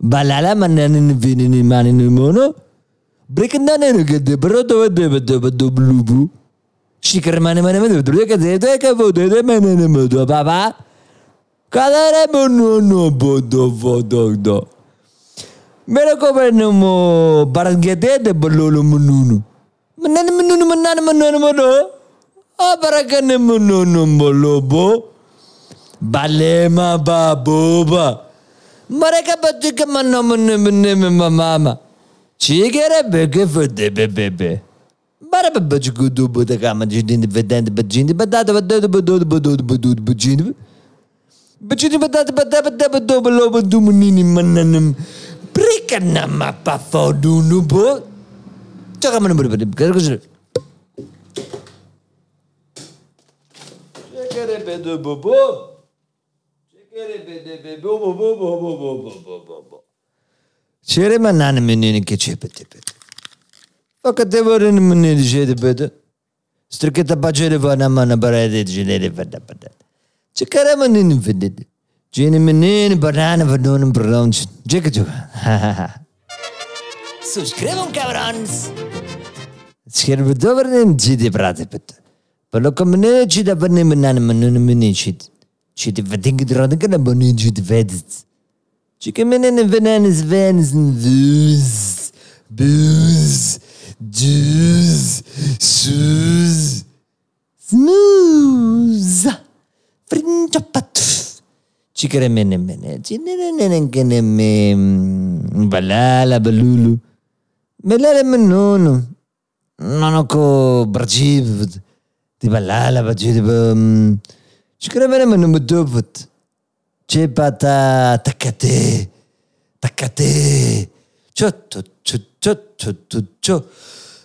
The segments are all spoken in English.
balala mananın vinini manini mono. Brekendan en gede blue blue. Sticker mana mana mana tu dia kata tu dia kata tu dia mana mana mana tu apa apa? Kalau ada mana mana bodoh bodoh tu. Mereka kau pernah mau barang gede de berlalu menunu. Mana menunu mana menunu mana mana? Apa raga mana menunu bolobo? Balema baboba. Mereka betul ke mana mana mana mama? Cikere begitu de bebe bebe. Çereme nanemenin keçepetepet. Fakat devrenin ne diyeceği böyle. Strikete bacayla bana bana bana edeceğileri bana bana. Çıkaramanın dedi. Jeniminin banana ve donun brunch. Cıkı cıkı. Subscribe cabrons. Скребе добър ден, чиди, брате, пет. Палока мене, че да бъдне мене, мене, не мене, чиди. Чиди, вединки, драдъка, да бъдне, чиди, ведец. Чека мене, не венен, звен, звен, бюз, бюз. Juice. Shoes. Smooth. Frinchapat. Chikere mene mene. Chinere nene kene me. Balala balulu. Melele menono. Nono ko brajiv. Di balala brajiv. Chikere mene mene medubut. Cebata takate, takate, 저저저저저저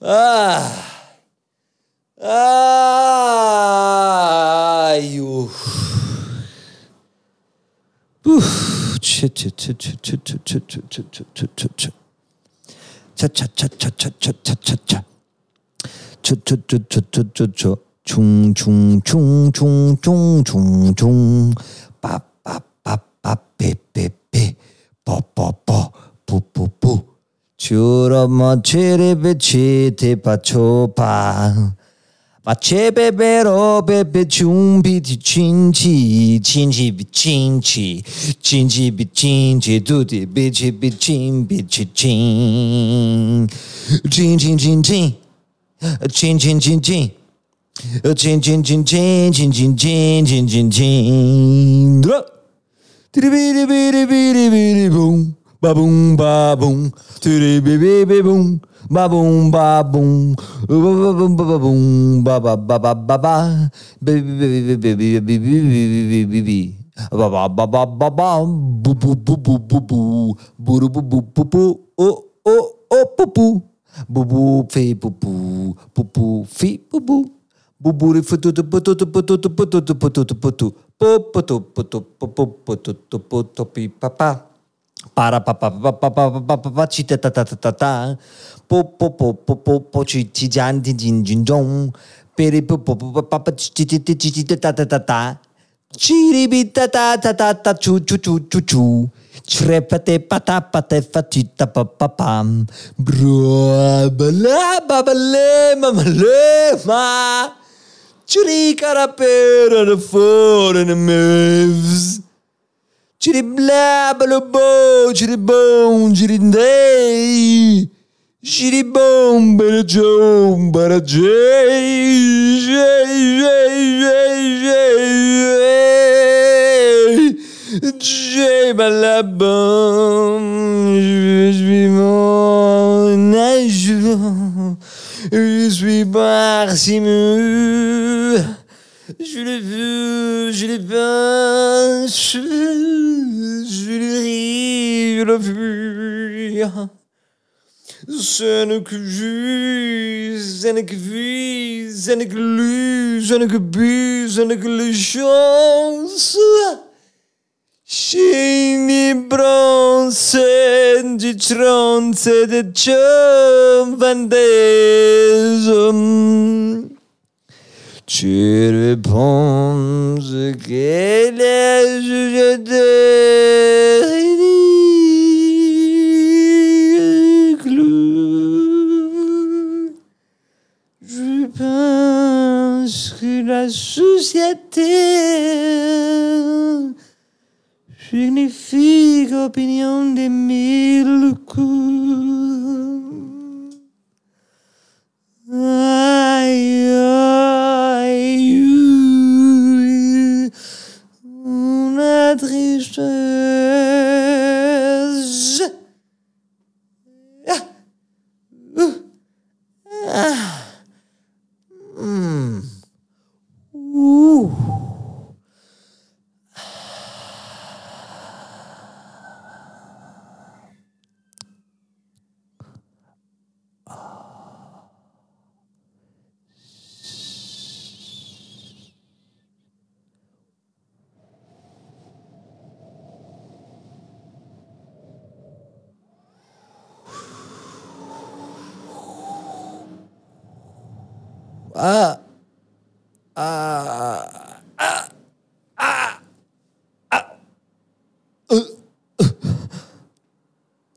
아. 아유. 우후. 쳇쳇쳇쳇쳇쳇쳇쳇쳇쳇. 차차차차차차차차차. 저저저저저저 중중중중중중중 빠빠빠빠빼 chi bi chin chi. Chin chi bi chin chi. Du di bi chi bi chin bi chi chin. Chin chin chin chin. Chin chin chin chin. Chin chin chin chin chin chin chin chin chin chin. Tiri biri biri biri boom. Ba boom ba boom. Tiri biri biri boom. Ba boom ba boom. Ba ba boom ba boom. Ba ba ba ba ba ba. Baby baby baby baby baby baby baby. Ba ba ba ba ba ba. Bu bu bu bu bu bu. Bu bu bu bu bu. Oh oh oh bu bu. Bu bu fe bu bu. Bu bu fe bu bu. Buburi fututu pututu pututu pututu pututu putu putu putu putu putu putu pi papa para papa papa papa papa chi ta ta ta ta ta ta po po po po po po chi chi jan din jin jin jong peri po po po papa chi chi chi chi chi ta ta ta ta chiri bi ta ta ta ta chu chu chu chu chu Trepate pata pate fatita pa pa pam bro bala babale mamale ma Chiri carapera de fora de meves. Tire blabla bo, tire bon, tire dei. Tire bon, bella John, bella J'ai mal la bonne, je suis mon je suis parsimule. Je le veux, je l'ai pas, je, je le je le veux. Je ne que vu, je que vu, je que lu, je ne que bu, je ne que les chances. Scini bronze di tronze de ciò réponds que les juges ridicule. Je pense que la société signifie opinion des mille coups. Ah, ah, ah, ah, ah.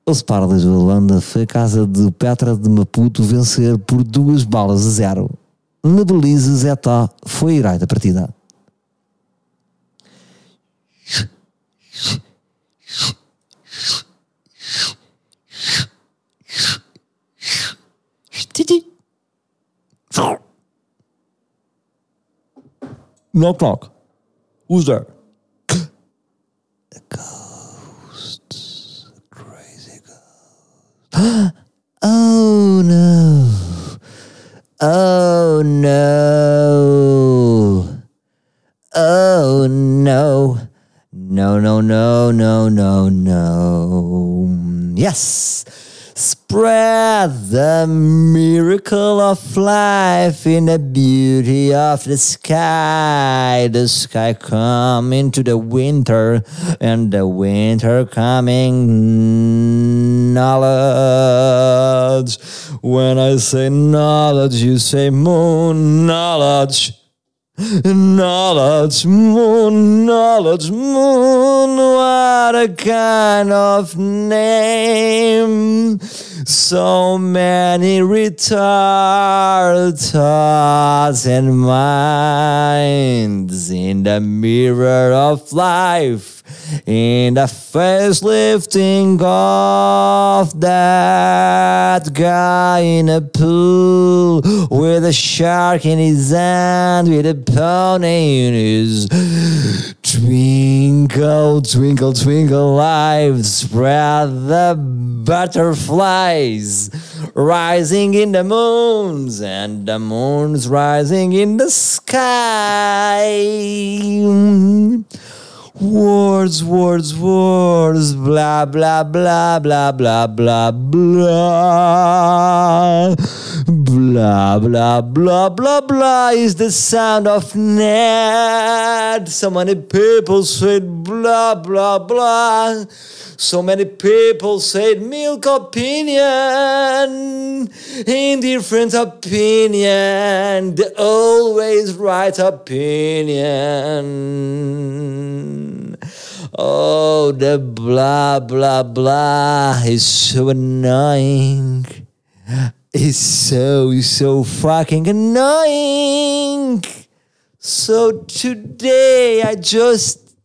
O Spar de Holanda foi a casa de Petra de Maputo vencer por duas balas a zero. Na Belize, Zeta foi herói da partida. Knock knock. Who's there? Ghosts. Crazy ghost. oh no. Oh no. Oh no. No, no, no, no, no, no. Yes. Spread the miracle of life in the beauty of the sky. The sky coming to the winter, and the winter coming knowledge. When I say knowledge, you say moon knowledge. Knowledge, moon, knowledge, moon, what a kind of name. So many retarded thoughts and minds in the mirror of life. In the facelifting of that guy in a pool with a shark in his hand, with a pony his twinkle, twinkle, twinkle life. Spread the butterflies rising in the moons, and the moons rising in the sky. Words, words, words, blah, blah, blah, blah, blah, blah, blah. Blah, blah, blah, blah, blah is the sound of Ned. So many people said blah, blah, blah. So many people said milk opinion, indifferent opinion, the always right opinion. Oh, the blah, blah, blah is so annoying is so, so fucking annoying. So today I just,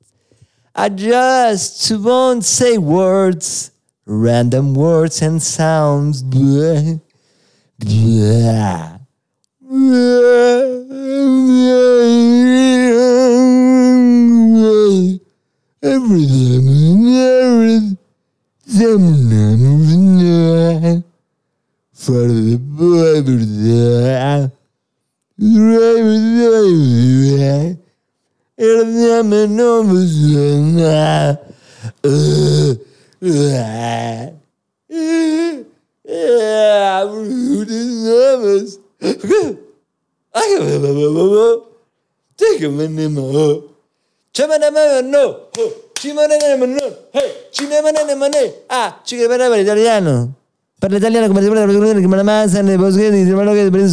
I just won't say words, random words and sounds. Blah, blah, blah, Every time, no, italiano. Per l'italiana come per l'italiana come la masa, le boschini, le malogheti, per i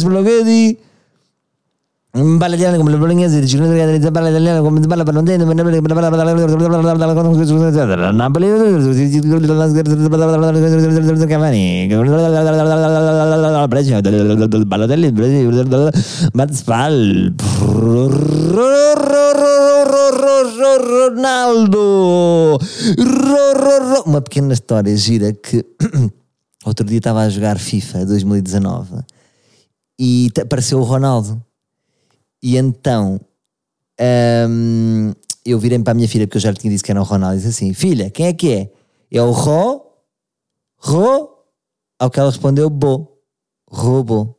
parla italiano come il bolognese dice non deve parla italiano come si parla per non tenere per parla per la Napoli Cavani Balotelli Mazpal Ronaldo non che storia Sirek outro dia estava a jogar FIFA 2019 e apareceu o Ronaldo. E então um, eu virei para a minha filha, porque eu já lhe tinha dito que era o Ronaldo, e disse assim: Filha, quem é que é? É o Ro? Ro? Ao que ela respondeu: Bo. Robô.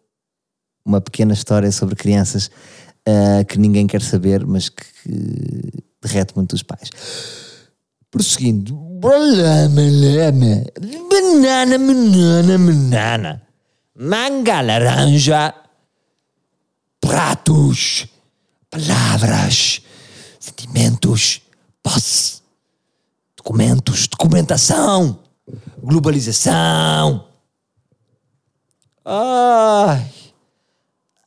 Uma pequena história sobre crianças uh, que ninguém quer saber, mas que, que derrete muito os pais. Prosseguindo. Banana, banana, banana. Manga laranja. Pratos. Palavras. Sentimentos. Posse. Documentos. Documentação. Globalização. Ai.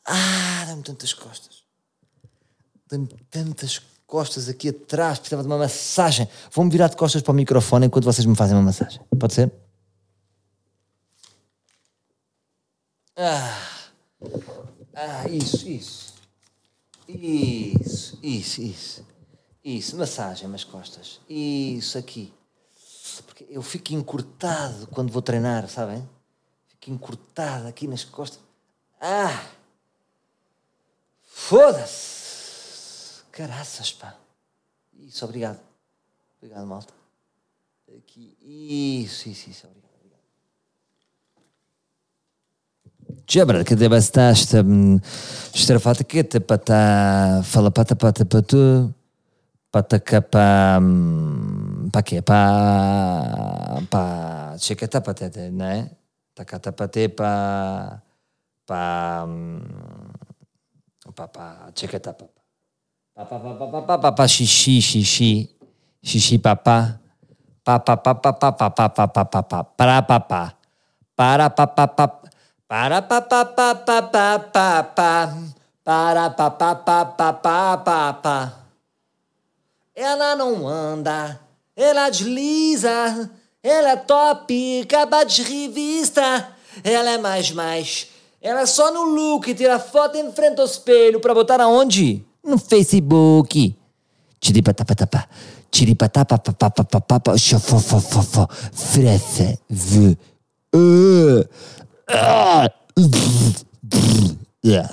Ah, dá-me tantas costas. Dá-me tantas costas aqui atrás. Precisava de uma massagem. Vou-me virar de costas para o microfone enquanto vocês me fazem uma massagem. Pode ser? Ah. Ah, isso, isso. Isso, isso, isso. Isso, massagem nas costas. Isso aqui. Porque eu fico encurtado quando vou treinar, sabem? Fico encurtado aqui nas costas. Ah! Foda-se! Caraças, pá. Isso, obrigado. Obrigado, malta. Aqui. Isso, isso, isso, obrigado. Jabra, que deve estar esta estrafata que te pata fala pata pata patu pata capa pa que pa pa chiqueta patete, né? Takata pate pa pa pa pa chiqueta pa Papá, xixi, xixi, xixi, papá. Papá, papá, papá, papá, papá, para, papá. Para, papá. Para, papá, papá, papá. Para, papá, papá, papá, papá. Ela não anda, ela desliza, ela é top, capa de revista. Ela é mais, mais. Ela é só no look, tira foto espelho botar aonde? no Facebook. Tiripatatapá. Tiripatatapapapapapapa. Chofofofofo. Frefe. V. Uh. Uh. yeah,